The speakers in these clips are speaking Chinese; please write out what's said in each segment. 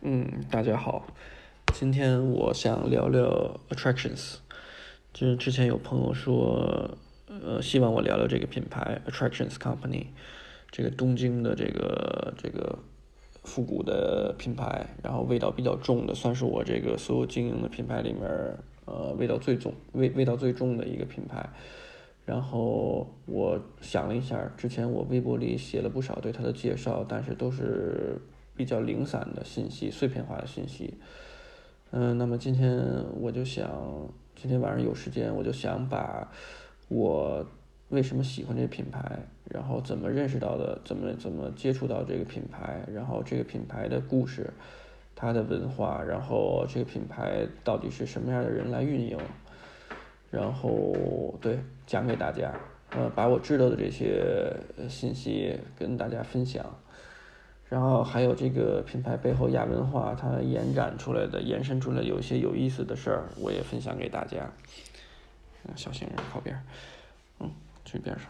嗯，大家好，今天我想聊聊 Attractions。就是之前有朋友说，呃，希望我聊聊这个品牌 Attractions Company，这个东京的这个这个复古的品牌，然后味道比较重的，算是我这个所有经营的品牌里面，呃，味道最重、味味道最重的一个品牌。然后我想了一下，之前我微博里写了不少对它的介绍，但是都是比较零散的信息、碎片化的信息。嗯，那么今天我就想，今天晚上有时间，我就想把我为什么喜欢这个品牌，然后怎么认识到的，怎么怎么接触到这个品牌，然后这个品牌的故事，它的文化，然后这个品牌到底是什么样的人来运营。然后对讲给大家，呃，把我知道的这些信息跟大家分享，然后还有这个品牌背后亚文化它延展出来的、延伸出来有一些有意思的事儿，我也分享给大家。小心人靠边，嗯，去边上。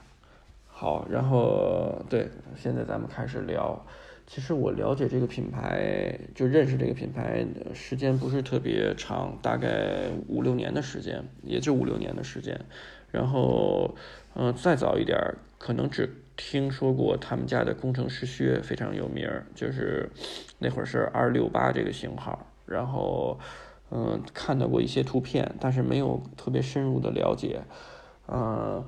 好，然后对，现在咱们开始聊。其实我了解这个品牌，就认识这个品牌时间不是特别长，大概五六年的时间，也就五六年的时间。然后，嗯，再早一点，可能只听说过他们家的工程师靴非常有名儿，就是那会儿是二六八这个型号。然后，嗯，看到过一些图片，但是没有特别深入的了解，嗯。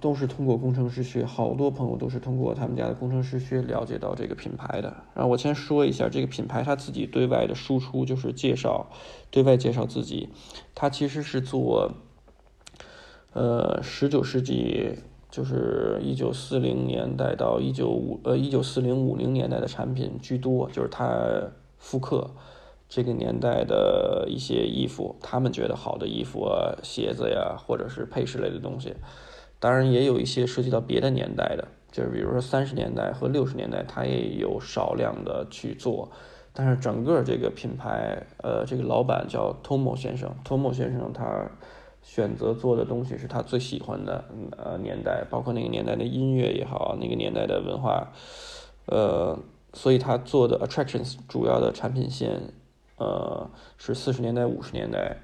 都是通过工程师靴，好多朋友都是通过他们家的工程师靴了解到这个品牌的。然后我先说一下这个品牌，它自己对外的输出就是介绍，对外介绍自己，它其实是做，呃，十九世纪，就是一九四零年代到一九五呃一九四零五零年代的产品居多，就是它复刻这个年代的一些衣服，他们觉得好的衣服啊、鞋子呀，或者是配饰类的东西。当然也有一些涉及到别的年代的，就是比如说三十年代和六十年代，它也有少量的去做。但是整个这个品牌，呃，这个老板叫 Tomo 先生，Tomo 先生他选择做的东西是他最喜欢的，呃，年代，包括那个年代的音乐也好，那个年代的文化，呃，所以他做的 Attractions 主要的产品线，呃，是四十年代、五十年代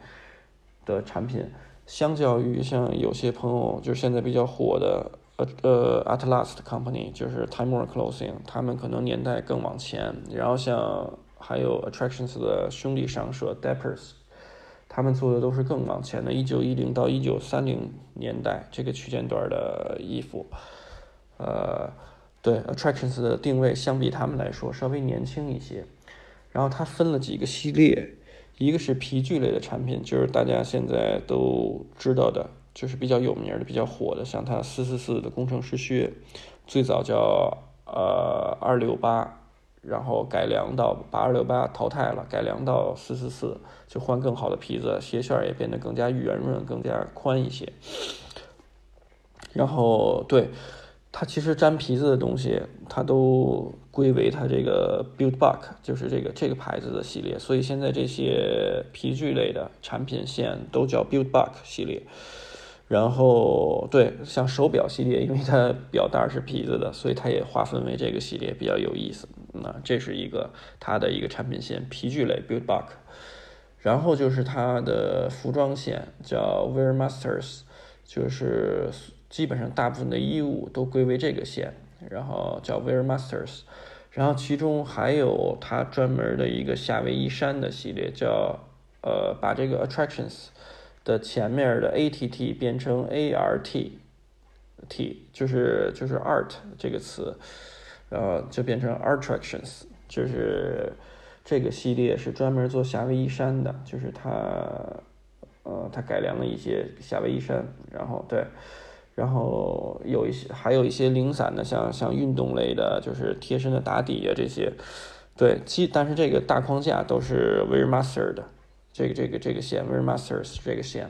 的产品。相较于像有些朋友，就是现在比较火的，呃呃 Atlast Company，就是 Time Warner Clothing，他们可能年代更往前。然后像还有 Attractions 的兄弟商社 Depers，他们做的都是更往前的，一九一零到一九三零年代这个区间段的衣服。呃，对 Attractions 的定位相比他们来说稍微年轻一些。然后它分了几个系列。一个是皮具类的产品，就是大家现在都知道的，就是比较有名的、比较火的，像它四四四的工程师靴，最早叫呃二六八，然后改良到八二六八淘汰了，改良到四四四，就换更好的皮子，鞋楦也变得更加圆润、更加宽一些。然后对。它其实粘皮子的东西，它都归为它这个 Build Buck，就是这个这个牌子的系列。所以现在这些皮具类的产品线都叫 Build Buck 系列。然后对，像手表系列，因为它表带是皮子的，所以它也划分为这个系列，比较有意思。那这是一个它的一个产品线，皮具类 Build Buck。然后就是它的服装线，叫 Wear Masters，就是。基本上大部分的衣物都归为这个线，然后叫 Wear Masters，然后其中还有它专门的一个夏威夷衫的系列，叫呃把这个 Attractions 的前面的 A T T 变成 A R T T，就是就是 Art 这个词，然后就变成 Attractions，就是这个系列是专门做夏威夷衫的，就是它呃它改良了一些夏威夷衫，然后对。然后有一些，还有一些零散的，像像运动类的，就是贴身的打底啊这些，对，其但是这个大框架都是 Wear Master 的，这个这个这个线 Wear Masters 这个线，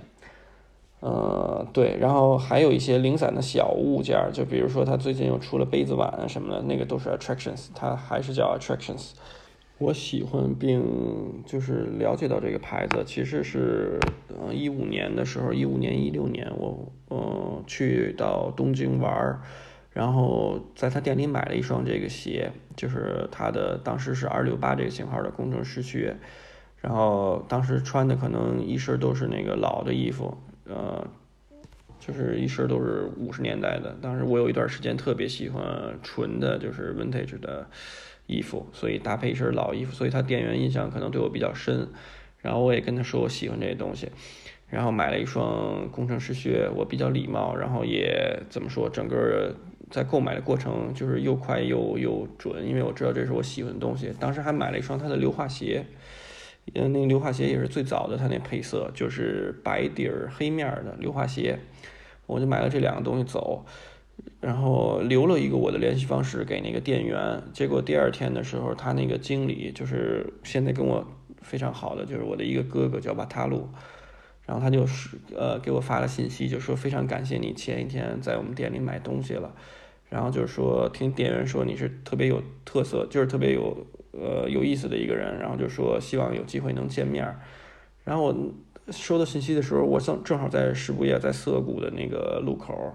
呃，对，然后还有一些零散的小物件，就比如说他最近又出了杯子碗什么的，那个都是 Attractions，它还是叫 Attractions。我喜欢并就是了解到这个牌子，其实是嗯一五年的时候，一五年一六年我嗯去到东京玩儿，然后在他店里买了一双这个鞋，就是他的当时是二六八这个型号的工程师靴，然后当时穿的可能一身都是那个老的衣服，呃，就是一身都是五十年代的。当时我有一段时间特别喜欢纯的，就是 vintage 的衣服，所以搭配一身老衣服，所以他店员印象可能对我比较深。然后我也跟他说我喜欢这些东西。然后买了一双工程师靴，我比较礼貌，然后也怎么说，整个在购买的过程就是又快又又准，因为我知道这是我喜欢的东西。当时还买了一双他的硫化鞋，嗯，那个硫化鞋也是最早的，它那配色就是白底儿黑面的硫化鞋，我就买了这两个东西走，然后留了一个我的联系方式给那个店员。结果第二天的时候，他那个经理就是现在跟我非常好的，就是我的一个哥哥叫瓦塔鲁。然后他就是呃给我发了信息，就说非常感谢你前一天在我们店里买东西了，然后就是说听店员说你是特别有特色，就是特别有呃有意思的一个人，然后就说希望有机会能见面。然后我收到信息的时候，我正正好在石布业在涩谷的那个路口，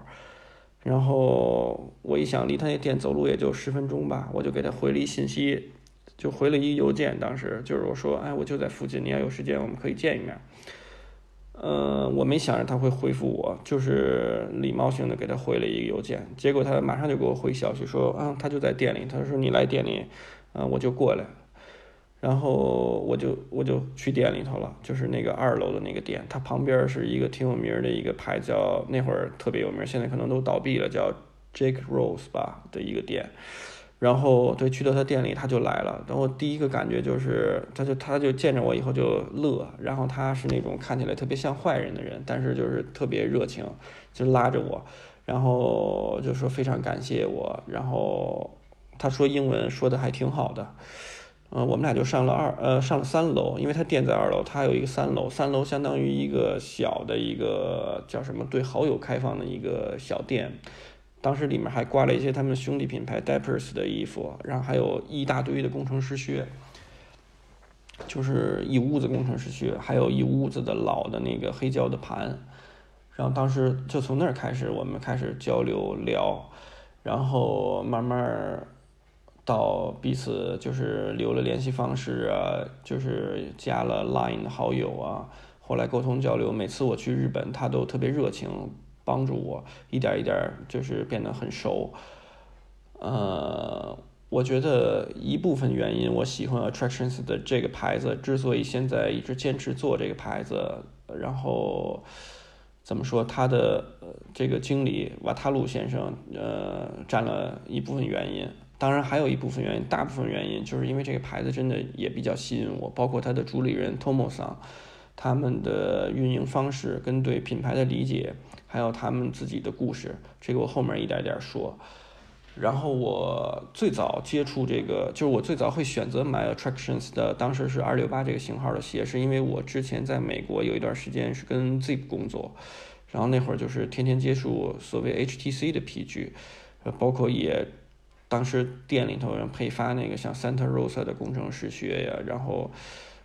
然后我一想离他那店走路也就十分钟吧，我就给他回了一信息，就回了一邮件，当时就是我说哎我就在附近，你要有时间我们可以见一面。呃，我没想着他会回复我，就是礼貌性的给他回了一个邮件，结果他马上就给我回消息说，啊，他就在店里，他说你来店里，啊，我就过来，然后我就我就去店里头了，就是那个二楼的那个店，它旁边是一个挺有名的一个牌，叫那会儿特别有名，现在可能都倒闭了，叫 Jake Rose 吧的一个店。然后对去到他店里，他就来了。然后第一个感觉就是，他就他就见着我以后就乐。然后他是那种看起来特别像坏人的人，但是就是特别热情，就拉着我，然后就说非常感谢我。然后他说英文说的还挺好的。嗯，我们俩就上了二呃上了三楼，因为他店在二楼，他有一个三楼，三楼相当于一个小的一个叫什么对好友开放的一个小店。当时里面还挂了一些他们兄弟品牌 Diapers 的衣服，然后还有一大堆的工程师靴，就是一屋子工程师靴，还有一屋子的老的那个黑胶的盘。然后当时就从那儿开始，我们开始交流聊，然后慢慢到彼此就是留了联系方式啊，就是加了 Line 好友啊。后来沟通交流，每次我去日本，他都特别热情。帮助我一点一点就是变得很熟，呃，我觉得一部分原因，我喜欢 Attractions 的这个牌子，之所以现在一直坚持做这个牌子，然后怎么说，他的这个经理瓦塔鲁先生，呃，占了一部分原因。当然还有一部分原因，大部分原因就是因为这个牌子真的也比较吸引我，包括它的主理人 Tomo 桑，他们的运营方式跟对品牌的理解。还有他们自己的故事，这个我后面一点点说。然后我最早接触这个，就是我最早会选择买 Attractions 的，当时是二六八这个型号的鞋，是因为我之前在美国有一段时间是跟 Zip 工作，然后那会儿就是天天接触所谓 HTC 的皮具，包括也当时店里头人配发那个像 Santa Rosa 的工程师靴呀，然后。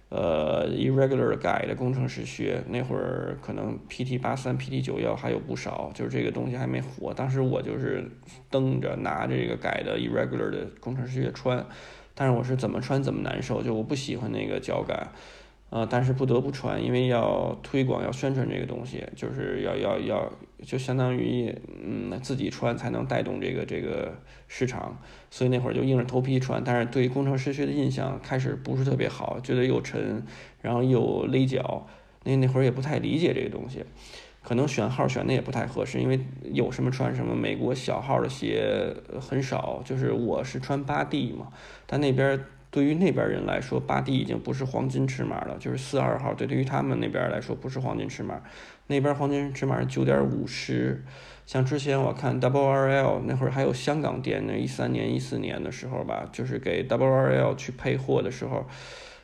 呃，irregular 改的工程师靴，那会儿可能 PT 八三、PT 九幺还有不少，就是这个东西还没火。当时我就是蹬着拿着这个改的 irregular 的工程师靴穿，但是我是怎么穿怎么难受，就我不喜欢那个脚感。呃，但是不得不穿，因为要推广、要宣传这个东西，就是要要要，就相当于嗯自己穿才能带动这个这个市场，所以那会儿就硬着头皮穿。但是对工程师靴的印象开始不是特别好，觉得又沉，然后又勒脚，那那会儿也不太理解这个东西，可能选号选的也不太合适，因为有什么穿什么。美国小号的鞋很少，就是我是穿八 D 嘛，但那边。对于那边人来说，八 D 已经不是黄金尺码了，就是四二号。对，对于他们那边来说，不是黄金尺码。那边黄金尺码是九点五十。像之前我看 Double RL 那会儿还有香港店，那一三年、一四年的时候吧，就是给 Double RL 去配货的时候，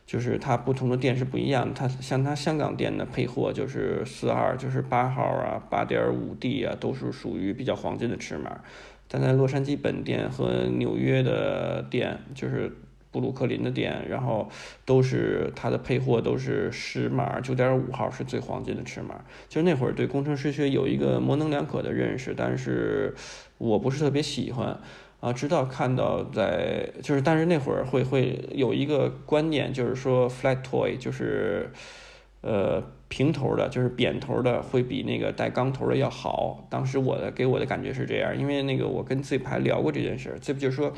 就是它不同的店是不一样。它像它香港店的配货就是四二，就是八号啊，八点五 D 啊，都是属于比较黄金的尺码。但在洛杉矶本店和纽约的店，就是。布鲁克林的店，然后都是它的配货都是尺码九点五号是最黄金的尺码。就是那会儿对工程师学有一个模棱两可的认识，但是我不是特别喜欢啊。直到看到在就是，但是那会儿会会有一个观念，就是说 flat toy 就是呃平头的，就是扁头的会比那个带钢头的要好。当时我的给我的感觉是这样，因为那个我跟 Zip 还聊过这件事，Zip 就说。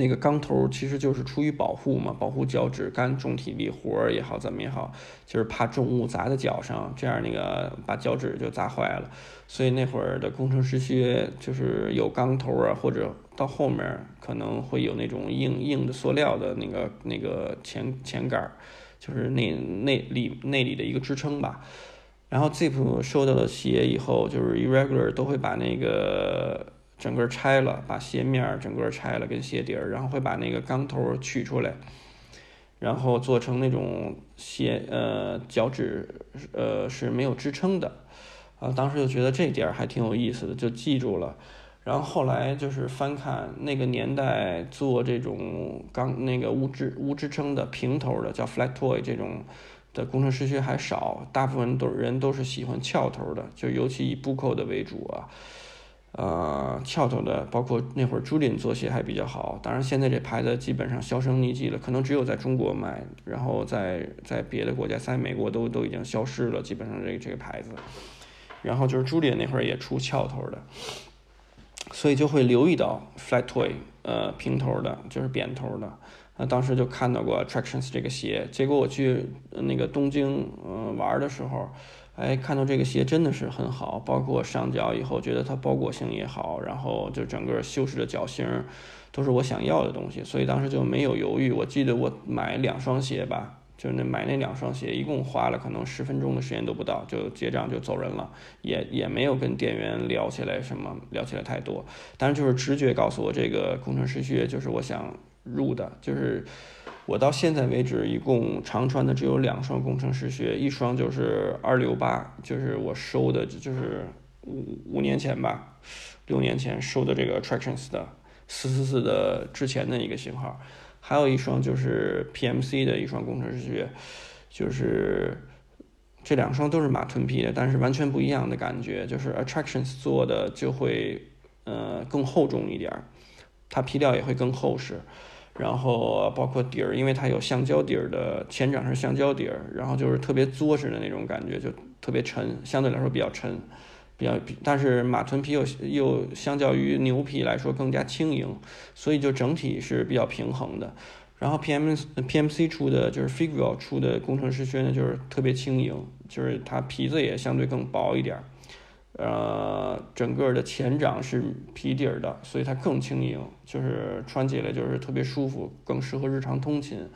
那个钢头其实就是出于保护嘛，保护脚趾干重体力活儿也好，怎么也好，就是怕重物砸在脚上，这样那个把脚趾就砸坏了。所以那会儿的工程师靴就是有钢头啊，或者到后面可能会有那种硬硬的塑料的那个那个前前杆，就是内内里内里的一个支撑吧。然后 Zip 收到了鞋以后，就是 Irregular 都会把那个。整个拆了，把鞋面整个拆了，跟鞋底儿，然后会把那个钢头取出来，然后做成那种鞋，呃，脚趾，呃，是没有支撑的，啊，当时就觉得这点儿还挺有意思的，就记住了。然后后来就是翻看那个年代做这种钢那个无支无支撑的平头的，叫 flat toy 这种的工程师靴还少，大部分都人都是喜欢翘头的，就尤其以 Buco 的为主啊。呃，翘头的，包括那会儿朱林做鞋还比较好，当然现在这牌子基本上销声匿迹了，可能只有在中国卖，然后在在别的国家，在美国都都已经消失了，基本上这这个牌子。然后就是 Julian 那会儿也出翘头的，所以就会留意到 flat toy，呃，平头的，就是扁头的。那当时就看到过 Tractions 这个鞋，结果我去那个东京嗯玩的时候。哎，看到这个鞋真的是很好，包括上脚以后觉得它包裹性也好，然后就整个修饰的脚型都是我想要的东西，所以当时就没有犹豫。我记得我买两双鞋吧，就那买那两双鞋，一共花了可能十分钟的时间都不到，就结账就走人了，也也没有跟店员聊起来什么，聊起来太多。但是就是直觉告诉我，这个工程师靴就是我想入的，就是。我到现在为止，一共常穿的只有两双工程师靴，一双就是二六八，就是我收的，就是五五年前吧，六年前收的这个 Tractions 的四四四的之前的一个型号，还有一双就是 PMC 的一双工程师靴，就是这两双都是马臀皮的，但是完全不一样的感觉，就是 Attractions 做的就会呃更厚重一点，它皮料也会更厚实。然后包括底儿，因为它有橡胶底儿的前掌是橡胶底儿，然后就是特别作实的那种感觉，就特别沉，相对来说比较沉，比较，但是马臀皮又又相较于牛皮来说更加轻盈，所以就整体是比较平衡的。然后 P M P M C 出的就是 Figure 出的工程师靴呢，就是特别轻盈，就是它皮子也相对更薄一点儿。呃，整个的前掌是皮底儿的，所以它更轻盈，就是穿起来就是特别舒服，更适合日常通勤。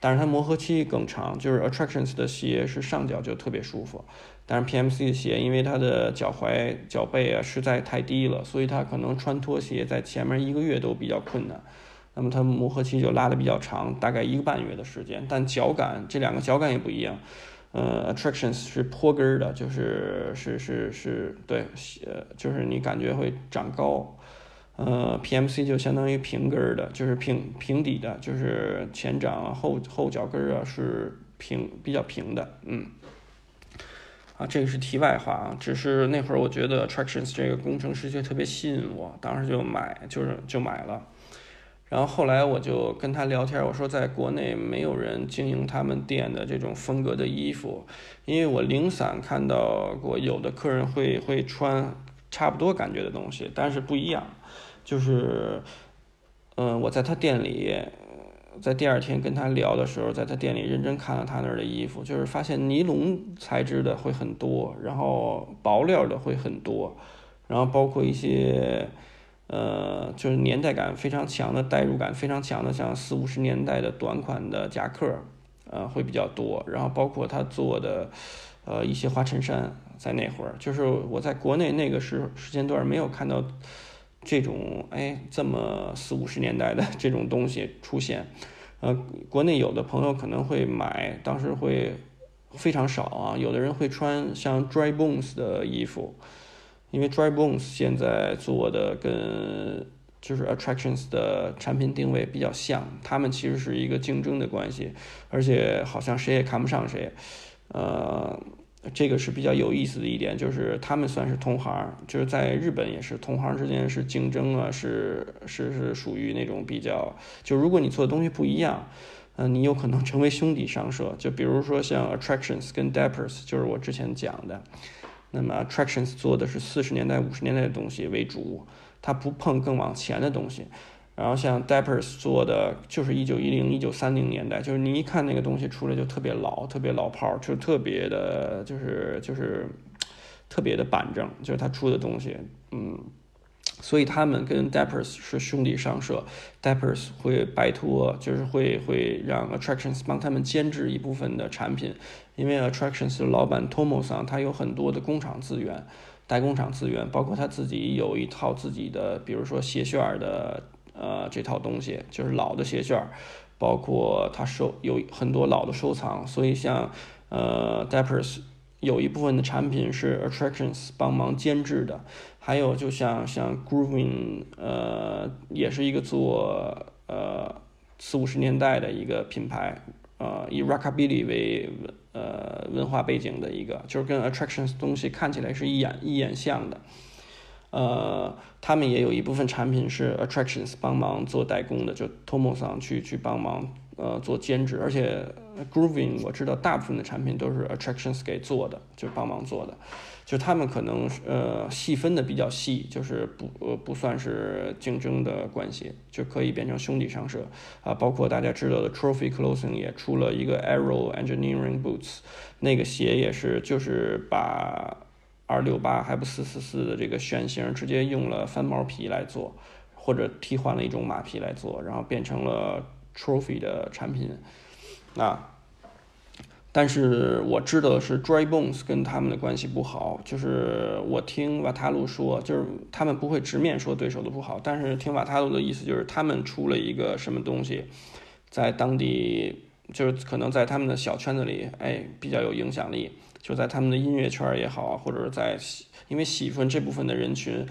但是它磨合期更长，就是 Attractions 的鞋是上脚就特别舒服，但是 PMC 的鞋因为它的脚踝、脚背啊实在太低了，所以它可能穿拖鞋在前面一个月都比较困难。那么它磨合期就拉的比较长，大概一个半月的时间。但脚感这两个脚感也不一样。呃，attractions 是坡跟儿的，就是是是是对，呃，就是你感觉会长高。呃，PMC 就相当于平跟儿的，就是平平底的，就是前掌后后脚跟儿啊是平比较平的，嗯。啊，这个是题外话啊，只是那会儿我觉得 attractions 这个工程师就特别吸引我，当时就买，就是就买了。然后后来我就跟他聊天，我说在国内没有人经营他们店的这种风格的衣服，因为我零散看到过有的客人会会穿差不多感觉的东西，但是不一样，就是，嗯，我在他店里，在第二天跟他聊的时候，在他店里认真看了他那儿的衣服，就是发现尼龙材质的会很多，然后薄料的会很多，然后包括一些。呃，就是年代感非常强的，代入感非常强的，像四五十年代的短款的夹克，呃，会比较多。然后包括他做的，呃，一些花衬衫，在那会儿，就是我在国内那个时时间段没有看到这种，哎，这么四五十年代的 这种东西出现。呃，国内有的朋友可能会买，当时会非常少啊，有的人会穿像 Dry Bones 的衣服。因为 Dry Bones 现在做的跟就是 Attractions 的产品定位比较像，他们其实是一个竞争的关系，而且好像谁也看不上谁，呃。这个是比较有意思的一点，就是他们算是同行，就是在日本也是同行之间是竞争啊，是是是属于那种比较，就如果你做的东西不一样，嗯，你有可能成为兄弟商社。就比如说像 Attractions 跟 Diapers，就是我之前讲的，那么 Attractions 做的是四十年代、五十年代的东西为主，它不碰更往前的东西。然后像 Diapers 做的就是一九一零、一九三零年代，就是你一看那个东西出来就特别老、特别老炮儿，就特别的，就是就是特别的板正，就是他出的东西，嗯，所以他们跟 Diapers 是兄弟商社，Diapers 会拜托，就是会会让 Attractions 帮他们监制一部分的产品，因为 Attractions 的老板 Tomo 桑他有很多的工厂资源、代工厂资源，包括他自己有一套自己的，比如说鞋楦的。呃，这套东西就是老的鞋楦，包括他收有很多老的收藏，所以像呃 Diapers 有一部分的产品是 Attractions 帮忙监制的，还有就像像 Grooving，呃，也是一个做呃四五十年代的一个品牌，呃，以 Rockabilly 为呃文化背景的一个，就是跟 Attractions 东西看起来是一眼一眼像的。呃，他们也有一部分产品是 Attractions 帮忙做代工的，就 Tomo 桑去去帮忙呃做兼职，而且 Grooving 我知道大部分的产品都是 Attractions 给做的，就帮忙做的，就他们可能呃细分的比较细，就是不呃不算是竞争的关系，就可以变成兄弟商社啊，包括大家知道的 Trophy Clothing 也出了一个 Arrow Engineering Boots，那个鞋也是就是把。二六八还不四四四的这个楦型，直接用了翻毛皮来做，或者替换了一种马皮来做，然后变成了 Trophy 的产品。啊，但是我知道是 Dry Bones 跟他们的关系不好，就是我听瓦塔鲁说，就是他们不会直面说对手的不好，但是听瓦塔鲁的意思就是他们出了一个什么东西，在当地就是可能在他们的小圈子里，哎，比较有影响力。就在他们的音乐圈也好，或者是在因为喜欢这部分的人群，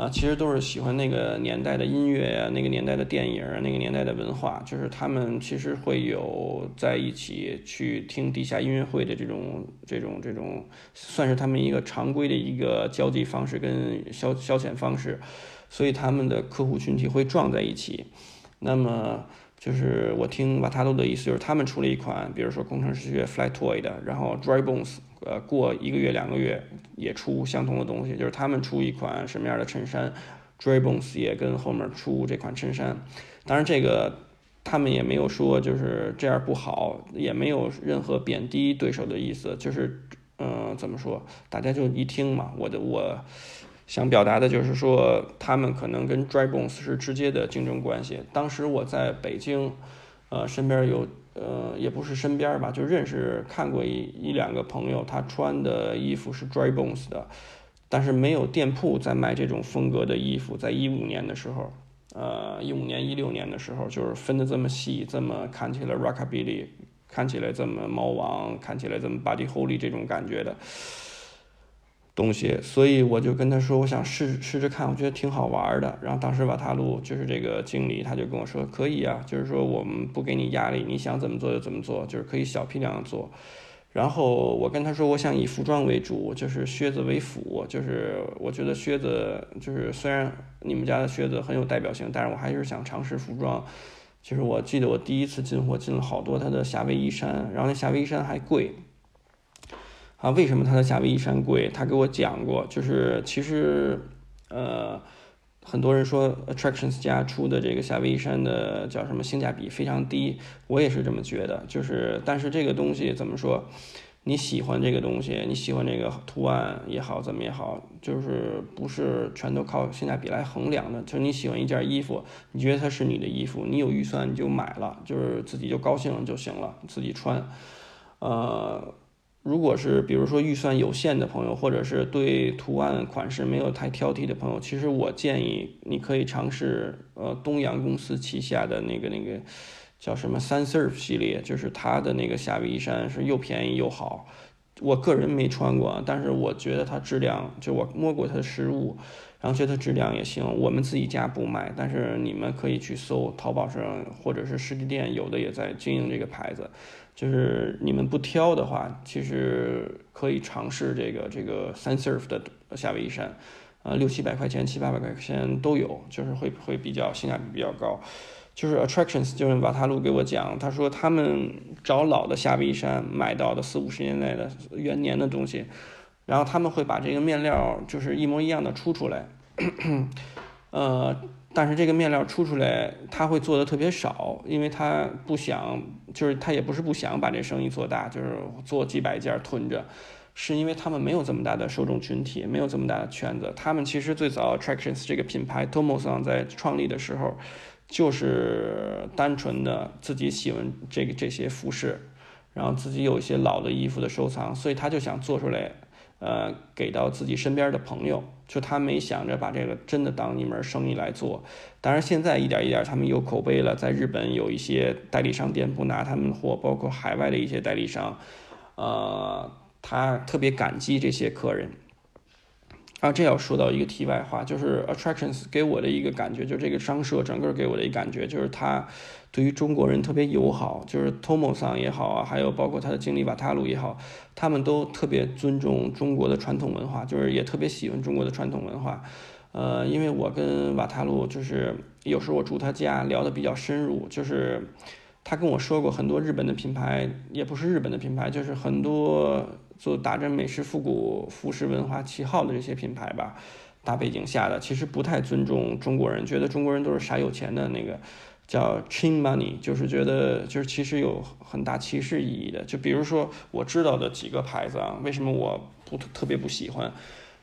啊，其实都是喜欢那个年代的音乐呀，那个年代的电影，那个年代的文化，就是他们其实会有在一起去听地下音乐会的这种这种这种，算是他们一个常规的一个交际方式跟消消遣方式，所以他们的客户群体会撞在一起，那么。就是我听瓦塔鲁的意思，就是他们出了一款，比如说工程师学 Fly Toy 的，然后 Dry Bones，呃，过一个月两个月也出相同的东西，就是他们出一款什么样的衬衫，Dry Bones 也跟后面出这款衬衫。当然这个他们也没有说就是这样不好，也没有任何贬低对手的意思，就是嗯，怎么说，大家就一听嘛，我的我。想表达的就是说，他们可能跟 Dry Bones 是直接的竞争关系。当时我在北京，呃，身边有，呃，也不是身边吧，就认识看过一一两个朋友，他穿的衣服是 Dry Bones 的，但是没有店铺在卖这种风格的衣服。在一五年的时候，呃，一五年、一六年的时候，就是分的这么细，这么看起来 Rockabilly，看起来这么猫王，看起来这么 Buddy Holly 这种感觉的。东西，所以我就跟他说，我想试试着看，我觉得挺好玩的。然后当时瓦塔路就是这个经理，他就跟我说，可以啊，就是说我们不给你压力，你想怎么做就怎么做，就是可以小批量做。然后我跟他说，我想以服装为主，就是靴子为辅，就是我觉得靴子就是虽然你们家的靴子很有代表性，但是我还是想尝试服装。就是我记得我第一次进货进了好多他的夏威夷衫，然后那夏威夷衫还贵。啊，为什么它的夏威夷衫贵？他给我讲过，就是其实，呃，很多人说 Attractions 家出的这个夏威夷衫的叫什么性价比非常低，我也是这么觉得。就是，但是这个东西怎么说？你喜欢这个东西，你喜欢这个图案也好，怎么也好，就是不是全都靠性价比来衡量的。就是你喜欢一件衣服，你觉得它是你的衣服，你有预算你就买了，就是自己就高兴就行了，自己穿，呃。如果是比如说预算有限的朋友，或者是对图案款式没有太挑剔的朋友，其实我建议你可以尝试呃东洋公司旗下的那个那个叫什么三 Surf 系列，就是它的那个夏威夷衫是又便宜又好，我个人没穿过，但是我觉得它质量，就我摸过它的实物，然后觉得质量也行。我们自己家不卖，但是你们可以去搜淘宝上或者是实体店，有的也在经营这个牌子。就是你们不挑的话，其实可以尝试这个这个 Sunsurf 的夏威夷衫，呃，六七百块钱、七八百块钱都有，就是会会比较性价比比较高。就是 Attractions，就是瓦塔鲁给我讲，他说他们找老的夏威夷衫买到的四五十年代的元年的东西，然后他们会把这个面料就是一模一样的出出来，呃，但是这个面料出出来他会做的特别少，因为他不想，就是他也不是不想把这生意做大，就是做几百件囤着，是因为他们没有这么大的受众群体，没有这么大的圈子。他们其实最早 Attractions 这个品牌 Tomoson 在创立的时候。就是单纯的自己喜欢这个这些服饰，然后自己有一些老的衣服的收藏，所以他就想做出来，呃，给到自己身边的朋友。就他没想着把这个真的当一门生意来做。当然现在一点一点他们有口碑了，在日本有一些代理商店铺拿他们的货，包括海外的一些代理商，呃，他特别感激这些客人。啊，这要说到一个题外话，就是 Attractions 给我的一个感觉，就是这个商社整个给我的一个感觉，就是他对于中国人特别友好，就是 Tomo 桑也好啊，还有包括他的经理瓦塔鲁也好，他们都特别尊重中国的传统文化，就是也特别喜欢中国的传统文化。呃，因为我跟瓦塔鲁就是有时候我住他家聊的比较深入，就是他跟我说过很多日本的品牌，也不是日本的品牌，就是很多。做打着美式复古服饰文化旗号的这些品牌吧，大背景下的其实不太尊重中国人，觉得中国人都是傻有钱的那个叫 chin money，就是觉得就是其实有很大歧视意义的。就比如说我知道的几个牌子啊，为什么我不特别不喜欢，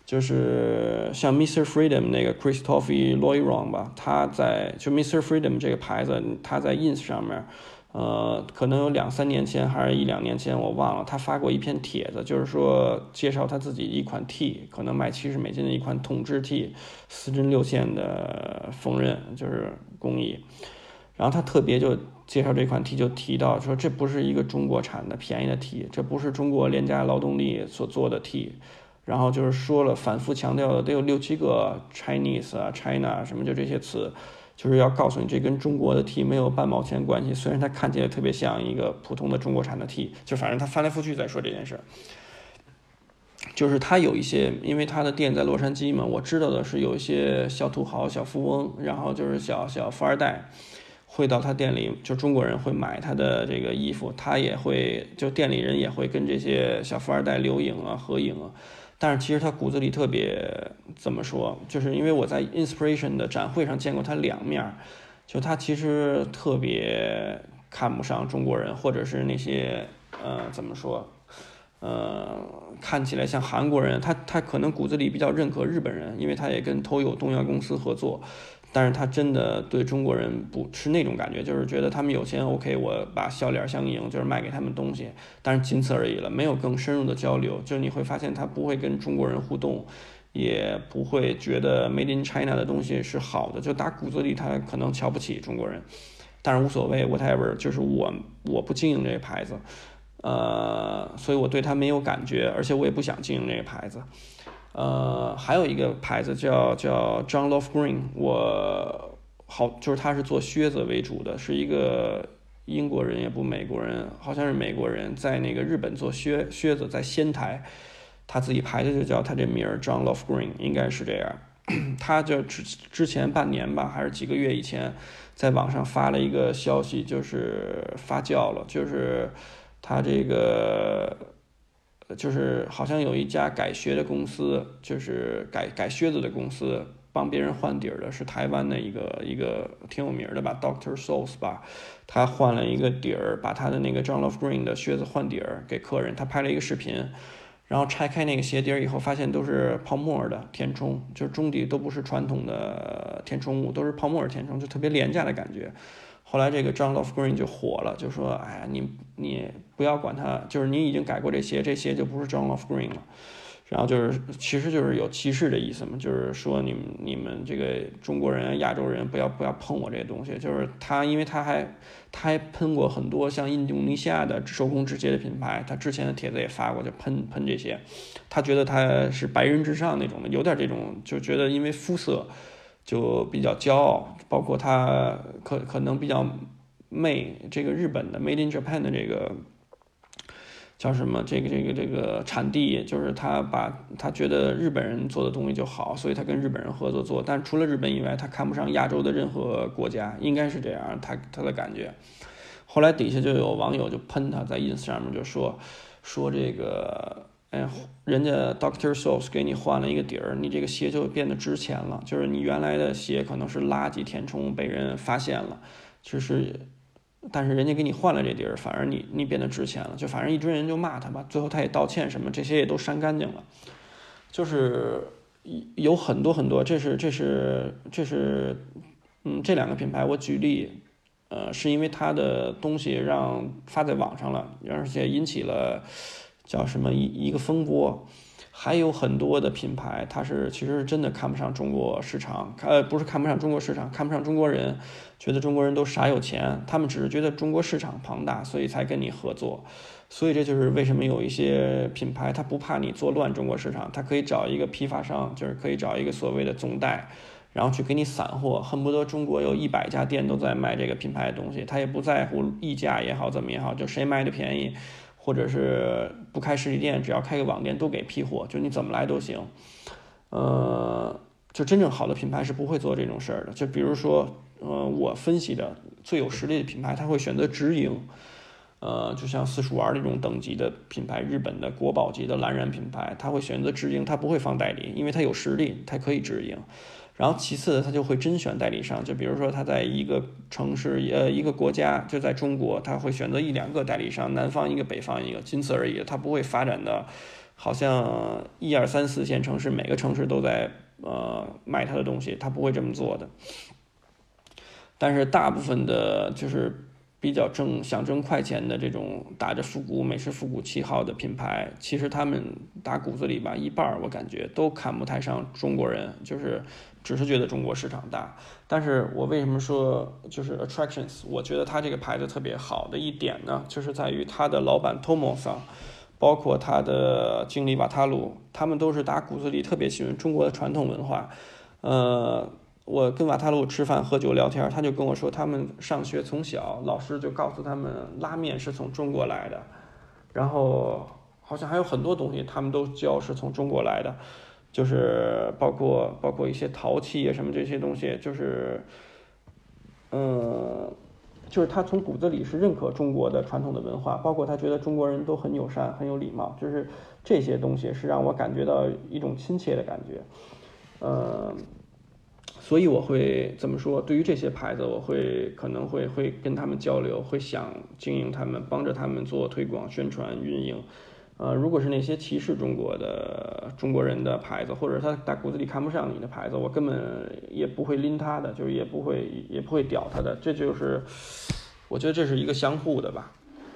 就是像 Mr. Freedom 那个 Christophe Loyron 吧，他在就 Mr. Freedom 这个牌子，他在 ins 上面。呃，可能有两三年前还是一两年前，我忘了，他发过一篇帖子，就是说介绍他自己一款 T，可能卖七十美金的一款统治 T，四针六线的缝纫就是工艺。然后他特别就介绍这款 T，就提到说这不是一个中国产的便宜的 T，这不是中国廉价劳动力所做的 T。然后就是说了，反复强调的得有六七个 Chinese 啊、China 什么就这些词。就是要告诉你，这跟中国的 T 没有半毛钱关系。虽然它看起来特别像一个普通的中国产的 T，就反正他翻来覆去在说这件事儿。就是他有一些，因为他的店在洛杉矶嘛，我知道的是有一些小土豪、小富翁，然后就是小小富二代，会到他店里，就中国人会买他的这个衣服，他也会，就店里人也会跟这些小富二代留影啊、合影啊。但是其实他骨子里特别怎么说？就是因为我在 Inspiration 的展会上见过他两面，就他其实特别看不上中国人，或者是那些呃怎么说，呃看起来像韩国人。他他可能骨子里比较认可日本人，因为他也跟投友东亚公司合作。但是他真的对中国人不是那种感觉，就是觉得他们有钱，OK，我把笑脸相迎，就是卖给他们东西，但是仅此而已了，没有更深入的交流。就你会发现他不会跟中国人互动，也不会觉得 Made in China 的东西是好的，就打骨子里他可能瞧不起中国人，但是无所谓，whatever，就是我我不经营这个牌子，呃，所以我对他没有感觉，而且我也不想经营这个牌子。呃，还有一个牌子叫叫 John Love Green，我好就是他是做靴子为主的，是一个英国人也不美国人，好像是美国人，在那个日本做靴靴子，在仙台，他自己牌子就叫他这名儿 John Love Green，应该是这样。他就之之前半年吧，还是几个月以前，在网上发了一个消息，就是发酵了，就是他这个。就是好像有一家改靴的公司，就是改改靴子的公司，帮别人换底儿的，是台湾的一个一个挺有名的吧，Doctor Souls 吧，他换了一个底儿，把他的那个 John Love Green 的靴子换底儿给客人，他拍了一个视频，然后拆开那个鞋底儿以后，发现都是泡沫的填充，就是中底都不是传统的填充物，都是泡沫填充，就特别廉价的感觉。后来这个 John Love Green 就火了，就说：“哎呀，你你不要管他，就是你已经改过这些，这些就不是 John Love Green 了。”然后就是其实就是有歧视的意思嘛，就是说你们你们这个中国人、亚洲人不要不要碰我这些东西。就是他，因为他还他还喷过很多像印度尼西亚的手工制鞋的品牌，他之前的帖子也发过，就喷喷这些。他觉得他是白人至上那种的，有点这种，就觉得因为肤色就比较骄傲，包括他可可能比较媚这个日本的 Made in Japan 的这个。叫什么？这个这个这个产地，就是他把他觉得日本人做的东西就好，所以他跟日本人合作做。但除了日本以外，他看不上亚洲的任何国家，应该是这样，他他的感觉。后来底下就有网友就喷他，在 ins 上面就说说这个，哎，人家 Doctor Souls 给你换了一个底儿，你这个鞋就变得值钱了。就是你原来的鞋可能是垃圾填充，被人发现了，就是。但是人家给你换了这底儿，反而你你变得值钱了，就反正一堆人就骂他吧，最后他也道歉什么，这些也都删干净了。就是有很多很多，这是这是这是，嗯，这两个品牌我举例，呃，是因为他的东西让发在网上了，而且引起了叫什么一一个风波。还有很多的品牌，它是其实真的看不上中国市场，呃，不是看不上中国市场，看不上中国人，觉得中国人都傻有钱，他们只是觉得中国市场庞大，所以才跟你合作。所以这就是为什么有一些品牌，他不怕你做乱中国市场，他可以找一个批发商，就是可以找一个所谓的总代，然后去给你散货，恨不得中国有一百家店都在卖这个品牌的东西，他也不在乎溢价也好怎么也好，就谁卖的便宜。或者是不开实体店，只要开个网店都给批货，就你怎么来都行。呃，就真正好的品牌是不会做这种事儿的。就比如说，呃，我分析的最有实力的品牌，他会选择直营。呃，就像四处玩这种等级的品牌，日本的国宝级的蓝染品牌，他会选择直营，他不会放代理，因为他有实力，他可以直营。然后其次，他就会甄选代理商，就比如说他在一个城市，呃，一个国家，就在中国，他会选择一两个代理商，南方一个，北方一个，仅此而已。他不会发展的，好像一二三四线城市每个城市都在呃卖他的东西，他不会这么做的。但是大部分的，就是。比较挣想挣快钱的这种打着复古美式复古旗号的品牌，其实他们打骨子里吧，一半我感觉都看不太上中国人，就是只是觉得中国市场大。但是我为什么说就是 Attractions？我觉得它这个牌子特别好的一点呢，就是在于它的老板 Tomos，包括他的经理瓦塔鲁，他们都是打骨子里特别喜欢中国的传统文化，呃。我跟瓦塔鲁吃饭、喝酒、聊天，他就跟我说，他们上学从小老师就告诉他们，拉面是从中国来的，然后好像还有很多东西，他们都教是从中国来的，就是包括包括一些陶器啊什么这些东西，就是，嗯，就是他从骨子里是认可中国的传统的文化，包括他觉得中国人都很友善、很有礼貌，就是这些东西是让我感觉到一种亲切的感觉，嗯。所以我会怎么说？对于这些牌子，我会可能会会跟他们交流，会想经营他们，帮着他们做推广、宣传、运营。呃，如果是那些歧视中国的中国人的牌子，或者他打骨子里看不上你的牌子，我根本也不会拎他的，就是也不会也不会屌他的。这就是我觉得这是一个相互的吧。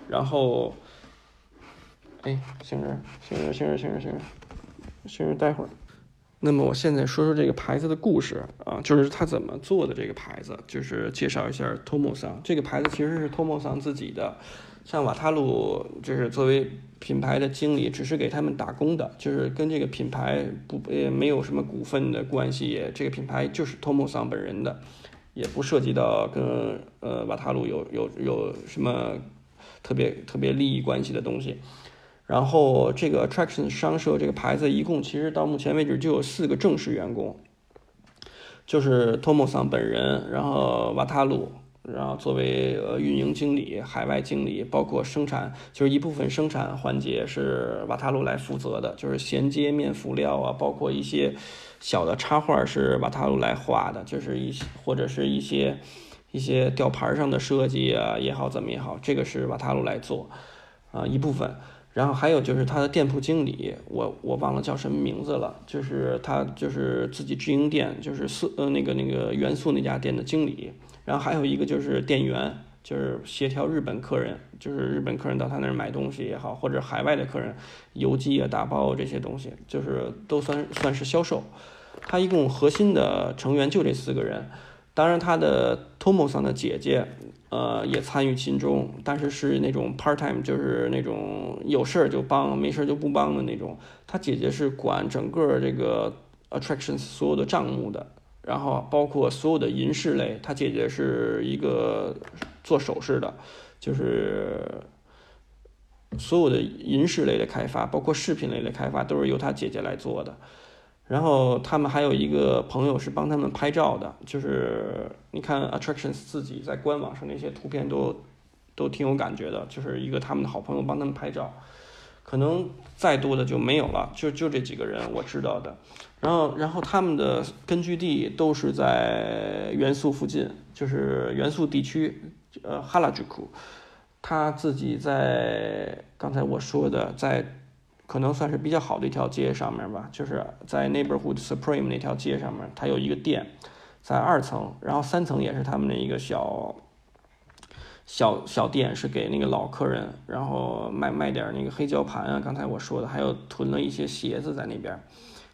然后，哎，星人，星人，星人，星人，星人，星人，待会儿。那么我现在说说这个牌子的故事啊，就是他怎么做的这个牌子，就是介绍一下 Tomo 桑这个牌子其实是 Tomo 桑自己的，像瓦塔鲁就是作为品牌的经理，只是给他们打工的，就是跟这个品牌不也没有什么股份的关系，这个品牌就是 Tomo 桑本人的，也不涉及到跟呃瓦塔鲁有有有什么特别特别利益关系的东西。然后这个 Attraction 商社这个牌子一共其实到目前为止就有四个正式员工，就是 Tomo 桑本人，然后瓦塔鲁，然后作为呃运营经理、海外经理，包括生产，就是一部分生产环节是瓦塔鲁来负责的，就是衔接面辅料啊，包括一些小的插画是瓦塔鲁来画的，就是一些或者是一些一些吊牌上的设计啊也好怎么也好，这个是瓦塔鲁来做啊一部分。然后还有就是他的店铺经理，我我忘了叫什么名字了，就是他就是自己直营店，就是四呃那个那个元素那家店的经理。然后还有一个就是店员，就是协调日本客人，就是日本客人到他那儿买东西也好，或者海外的客人邮寄啊、打包这些东西，就是都算算是销售。他一共核心的成员就这四个人，当然他的 Tomo 桑的姐姐，呃，也参与其中，但是是那种 part time，就是那种有事儿就帮，没事儿就不帮的那种。他姐姐是管整个这个 attractions 所有的账目的，然后包括所有的银饰类，他姐姐是一个做首饰的，就是所有的银饰类的开发，包括饰品类的开发，都是由他姐姐来做的。然后他们还有一个朋友是帮他们拍照的，就是你看 Attractions 自己在官网上那些图片都都挺有感觉的，就是一个他们的好朋友帮他们拍照，可能再多的就没有了，就就这几个人我知道的。然后然后他们的根据地都是在元素附近，就是元素地区，呃哈拉吉库，他自己在刚才我说的在。可能算是比较好的一条街上面吧，就是在 Neighborhood Supreme 那条街上面，他有一个店，在二层，然后三层也是他们的一个小小小店，是给那个老客人，然后卖卖点那个黑胶盘啊，刚才我说的，还有囤了一些鞋子在那边。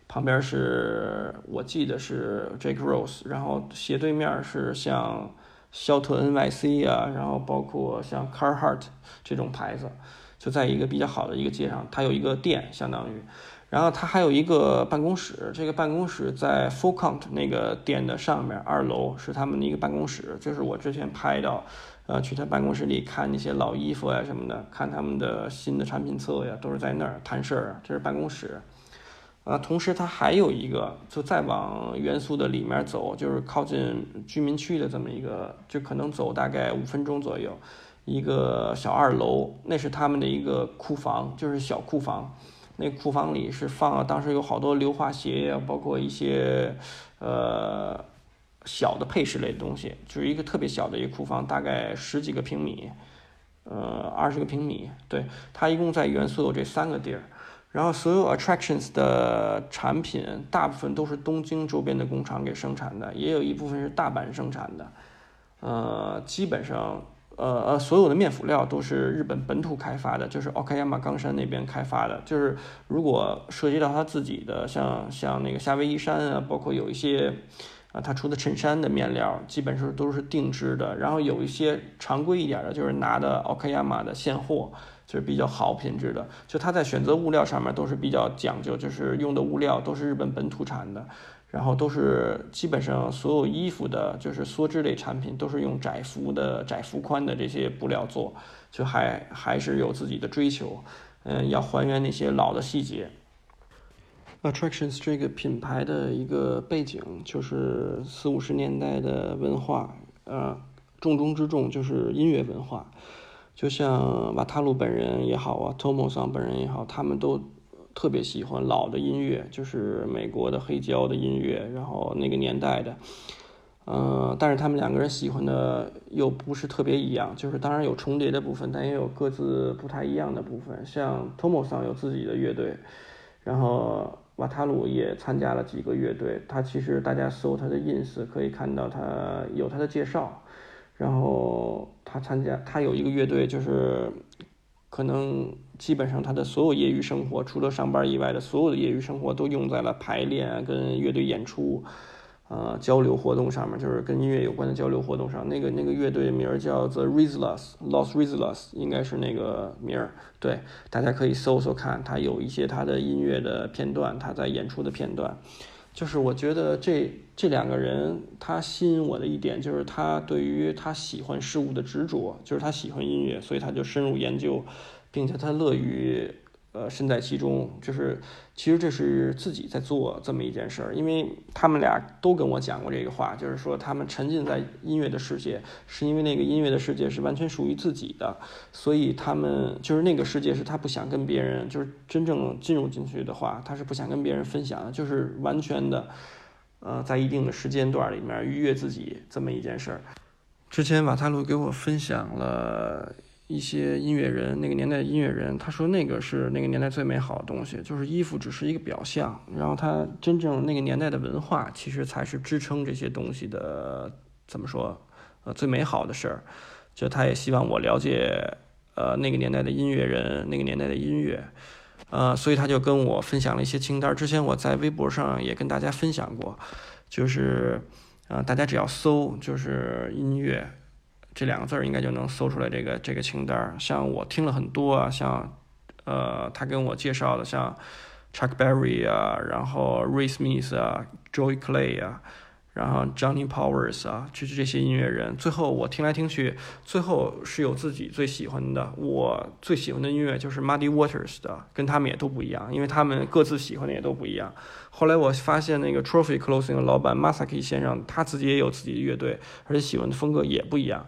旁边是我记得是 Jake Rose，然后斜对面是像肖特 NYC 啊，然后包括像 Carhart 这种牌子。就在一个比较好的一个街上，它有一个店，相当于，然后它还有一个办公室。这个办公室在 Full Count 那个店的上面，二楼是他们的一个办公室。就是我之前拍到，呃，去他办公室里看那些老衣服呀什么的，看他们的新的产品册呀，都是在那儿谈事儿。这是办公室，啊，同时它还有一个，就再往元素的里面走，就是靠近居民区的这么一个，就可能走大概五分钟左右。一个小二楼，那是他们的一个库房，就是小库房。那库房里是放了，当时有好多硫化鞋呀，包括一些呃小的配饰类的东西，就是一个特别小的一个库房，大概十几个平米，呃二十个平米。对，它一共在元素有这三个地儿。然后所有 attractions 的产品，大部分都是东京周边的工厂给生产的，也有一部分是大阪生产的。呃，基本上。呃呃，所有的面辅料都是日本本土开发的，就是 Okayama 冈山那边开发的。就是如果涉及到他自己的，像像那个夏威夷山啊，包括有一些啊，他出的衬衫的面料，基本上都是定制的。然后有一些常规一点的，就是拿的 Okayama 的现货，就是比较好品质的。就他在选择物料上面都是比较讲究，就是用的物料都是日本本土产的。然后都是基本上所有衣服的，就是梭织类产品，都是用窄幅的、窄幅宽的这些布料做，就还还是有自己的追求，嗯，要还原那些老的细节。Attractions 这个品牌的一个背景就是四五十年代的文化，呃，重中之重就是音乐文化，就像瓦塔鲁本人也好啊，Tomo 桑本人也好，他们都。特别喜欢老的音乐，就是美国的黑胶的音乐，然后那个年代的，嗯，但是他们两个人喜欢的又不是特别一样，就是当然有重叠的部分，但也有各自不太一样的部分。像 Tomo 桑有自己的乐队，然后瓦塔鲁也参加了几个乐队。他其实大家搜他的 ins 可以看到他有他的介绍，然后他参加他有一个乐队就是。可能基本上他的所有业余生活，除了上班以外的所有的业余生活，都用在了排练、跟乐队演出、呃交流活动上面，就是跟音乐有关的交流活动上。那个那个乐队名叫 The Rizlas，Los Rizlas 应该是那个名儿。对，大家可以搜搜看，他有一些他的音乐的片段，他在演出的片段。就是我觉得这这两个人，他吸引我的一点就是他对于他喜欢事物的执着，就是他喜欢音乐，所以他就深入研究，并且他乐于。呃，身在其中，就是其实这是自己在做这么一件事儿，因为他们俩都跟我讲过这个话，就是说他们沉浸在音乐的世界，是因为那个音乐的世界是完全属于自己的，所以他们就是那个世界是他不想跟别人，就是真正进入进去的话，他是不想跟别人分享的，就是完全的，呃，在一定的时间段里面愉悦自己这么一件事儿。之前瓦塔鲁给我分享了。一些音乐人，那个年代的音乐人，他说那个是那个年代最美好的东西，就是衣服只是一个表象，然后他真正那个年代的文化，其实才是支撑这些东西的，怎么说，呃，最美好的事儿，就他也希望我了解呃那个年代的音乐人，那个年代的音乐，呃，所以他就跟我分享了一些清单。之前我在微博上也跟大家分享过，就是呃大家只要搜就是音乐这两个字儿，应该就能搜出来这个这个清单儿。像我听了很多啊，像呃他跟我介绍的像 Chuck Berry 啊，然后 Ray Smith 啊，Joy Clay 啊。然后 Johnny Powers 啊，就是这些音乐人。最后我听来听去，最后是有自己最喜欢的。我最喜欢的音乐就是 Muddy Waters 的，跟他们也都不一样，因为他们各自喜欢的也都不一样。后来我发现那个 Trophy Clothing 的老板 Masaki 先生，他自己也有自己的乐队，而且喜欢的风格也不一样。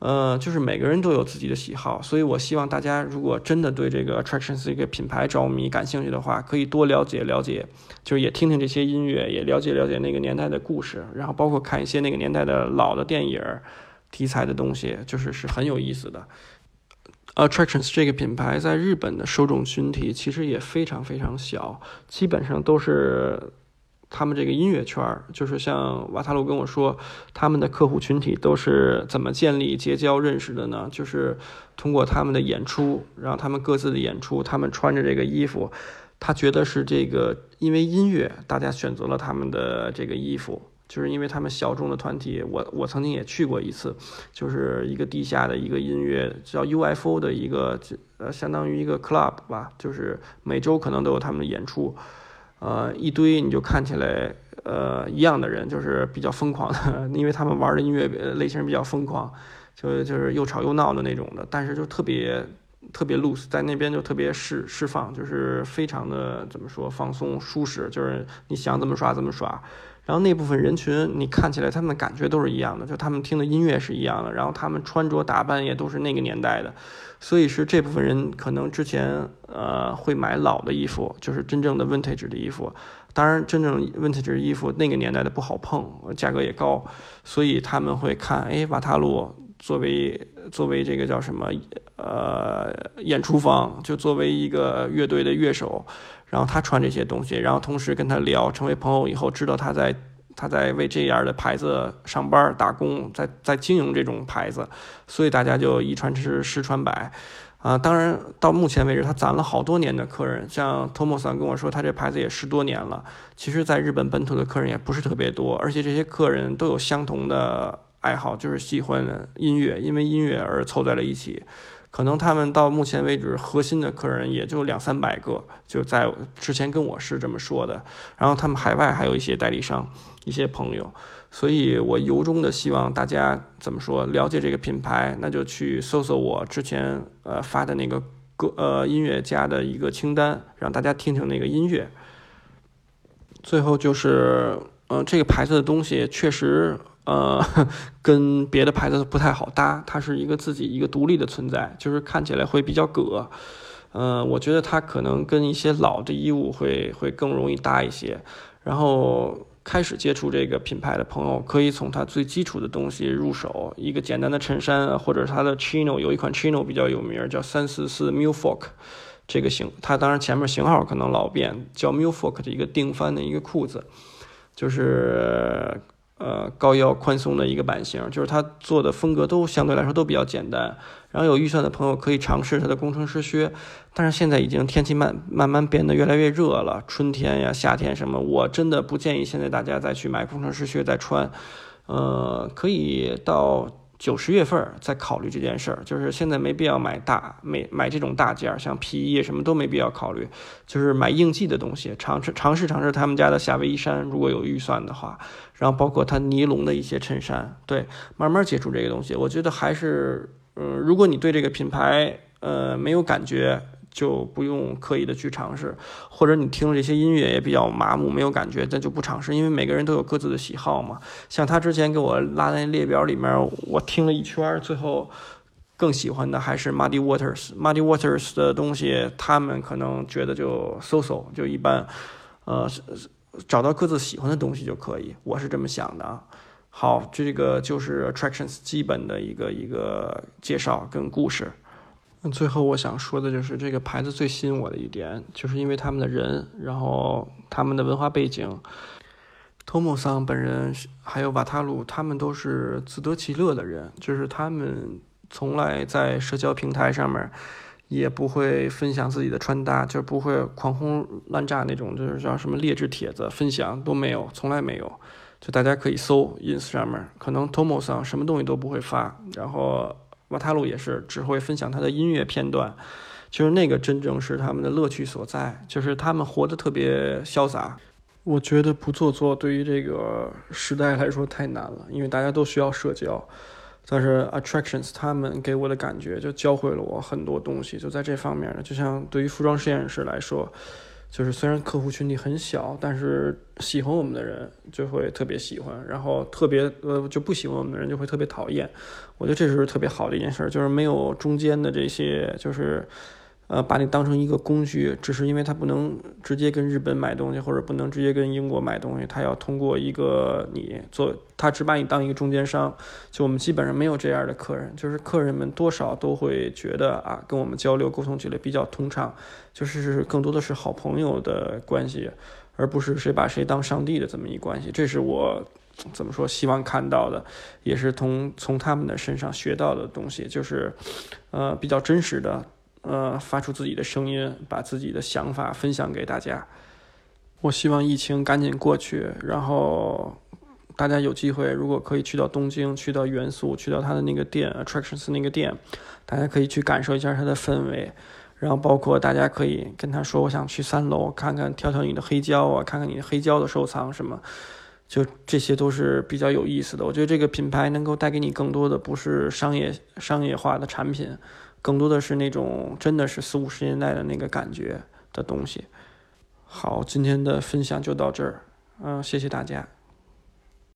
呃，就是每个人都有自己的喜好，所以我希望大家如果真的对这个 Attractions 这个品牌着迷、感兴趣的话，可以多了解了解，就是也听听这些音乐，也了解了解那个年代的故事，然后包括看一些那个年代的老的电影题材的东西，就是是很有意思的。Attractions 这个品牌在日本的受众群体其实也非常非常小，基本上都是。他们这个音乐圈儿，就是像瓦塔鲁跟我说，他们的客户群体都是怎么建立结交认识的呢？就是通过他们的演出，然后他们各自的演出，他们穿着这个衣服，他觉得是这个，因为音乐，大家选择了他们的这个衣服，就是因为他们小众的团体。我我曾经也去过一次，就是一个地下的一个音乐叫 UFO 的一个，呃，相当于一个 club 吧，就是每周可能都有他们的演出。呃，一堆你就看起来呃一样的人，就是比较疯狂的，因为他们玩的音乐类型比较疯狂，就就是又吵又闹的那种的，但是就特别特别 loose，在那边就特别释释放，就是非常的怎么说放松舒适，就是你想怎么耍怎么耍。然后那部分人群，你看起来他们的感觉都是一样的，就他们听的音乐是一样的，然后他们穿着打扮也都是那个年代的，所以是这部分人可能之前呃会买老的衣服，就是真正的 vintage 的衣服。当然，真正 vintage 衣服那个年代的不好碰，价格也高，所以他们会看，哎，瓦塔鲁作为作为这个叫什么呃演出方，就作为一个乐队的乐手。然后他穿这些东西，然后同时跟他聊，成为朋友以后，知道他在他在为这样的牌子上班打工，在在经营这种牌子，所以大家就一传十，十传百，啊，当然到目前为止，他攒了好多年的客人，像托莫桑跟我说，他这牌子也十多年了。其实，在日本本土的客人也不是特别多，而且这些客人都有相同的爱好，就是喜欢音乐，因为音乐而凑在了一起。可能他们到目前为止核心的客人也就两三百个，就在之前跟我是这么说的。然后他们海外还有一些代理商、一些朋友，所以我由衷的希望大家怎么说了解这个品牌，那就去搜搜我之前呃发的那个歌呃音乐家的一个清单，让大家听听那个音乐。最后就是，嗯，这个牌子的东西确实。呃，跟别的牌子不太好搭，它是一个自己一个独立的存在，就是看起来会比较葛。呃，我觉得它可能跟一些老的衣物会会更容易搭一些。然后开始接触这个品牌的朋友，可以从它最基础的东西入手，一个简单的衬衫，或者它的 chino，有一款 chino 比较有名，叫三四四 Milfolk 这个型，它当然前面型号可能老变，叫 Milfolk 的一个定番的一个裤子，就是。呃，高腰宽松的一个版型，就是它做的风格都相对来说都比较简单。然后有预算的朋友可以尝试它的工程师靴，但是现在已经天气慢慢慢变得越来越热了，春天呀、夏天什么，我真的不建议现在大家再去买工程师靴再穿。呃，可以到。九十月份再考虑这件事儿，就是现在没必要买大没买这种大件儿，像皮衣什么都没必要考虑，就是买应季的东西，尝试尝试尝试他们家的夏威夷衫，如果有预算的话，然后包括它尼龙的一些衬衫，对，慢慢接触这个东西，我觉得还是，嗯，如果你对这个品牌呃没有感觉。就不用刻意的去尝试，或者你听这些音乐也比较麻木，没有感觉，那就不尝试，因为每个人都有各自的喜好嘛。像他之前给我拉那列表里面，我听了一圈，最后更喜欢的还是 Muddy Waters。Muddy Waters 的东西，他们可能觉得就 so so，就一般，呃，找到各自喜欢的东西就可以，我是这么想的啊。好，这个就是 Attractions 基本的一个一个介绍跟故事。那最后我想说的就是这个牌子最吸引我的一点，就是因为他们的人，然后他们的文化背景。托莫桑本人还有瓦塔鲁，他们都是自得其乐的人，就是他们从来在社交平台上面也不会分享自己的穿搭，就不会狂轰滥炸那种，就是叫什么劣质帖子分享都没有，从来没有。就大家可以搜 ins 上面，可能 Tomo 上什么东西都不会发，然后瓦塔鲁也是只会分享他的音乐片段，就是那个真正是他们的乐趣所在，就是他们活得特别潇洒。我觉得不做作对于这个时代来说太难了，因为大家都需要社交。但是 Attractions 他们给我的感觉就教会了我很多东西，就在这方面呢，就像对于服装实验室来说。就是虽然客户群体很小，但是喜欢我们的人就会特别喜欢，然后特别呃就不喜欢我们的人就会特别讨厌。我觉得这是特别好的一件事，就是没有中间的这些就是。呃，把你当成一个工具，只是因为他不能直接跟日本买东西，或者不能直接跟英国买东西，他要通过一个你做，他只把你当一个中间商。就我们基本上没有这样的客人，就是客人们多少都会觉得啊，跟我们交流沟通起来比较通畅，就是更多的是好朋友的关系，而不是谁把谁当上帝的这么一关系。这是我怎么说希望看到的，也是从从他们的身上学到的东西，就是呃比较真实的。呃，发出自己的声音，把自己的想法分享给大家。我希望疫情赶紧过去，然后大家有机会，如果可以去到东京，去到元素，去到他的那个店，Attractions 那个店，大家可以去感受一下它的氛围。然后包括大家可以跟他说，我想去三楼看看，挑挑你的黑胶啊，看看你的黑胶的收藏什么，就这些都是比较有意思的。我觉得这个品牌能够带给你更多的不是商业商业化的产品。更多的是那种真的是四五十年代的那个感觉的东西。好，今天的分享就到这儿，嗯，谢谢大家。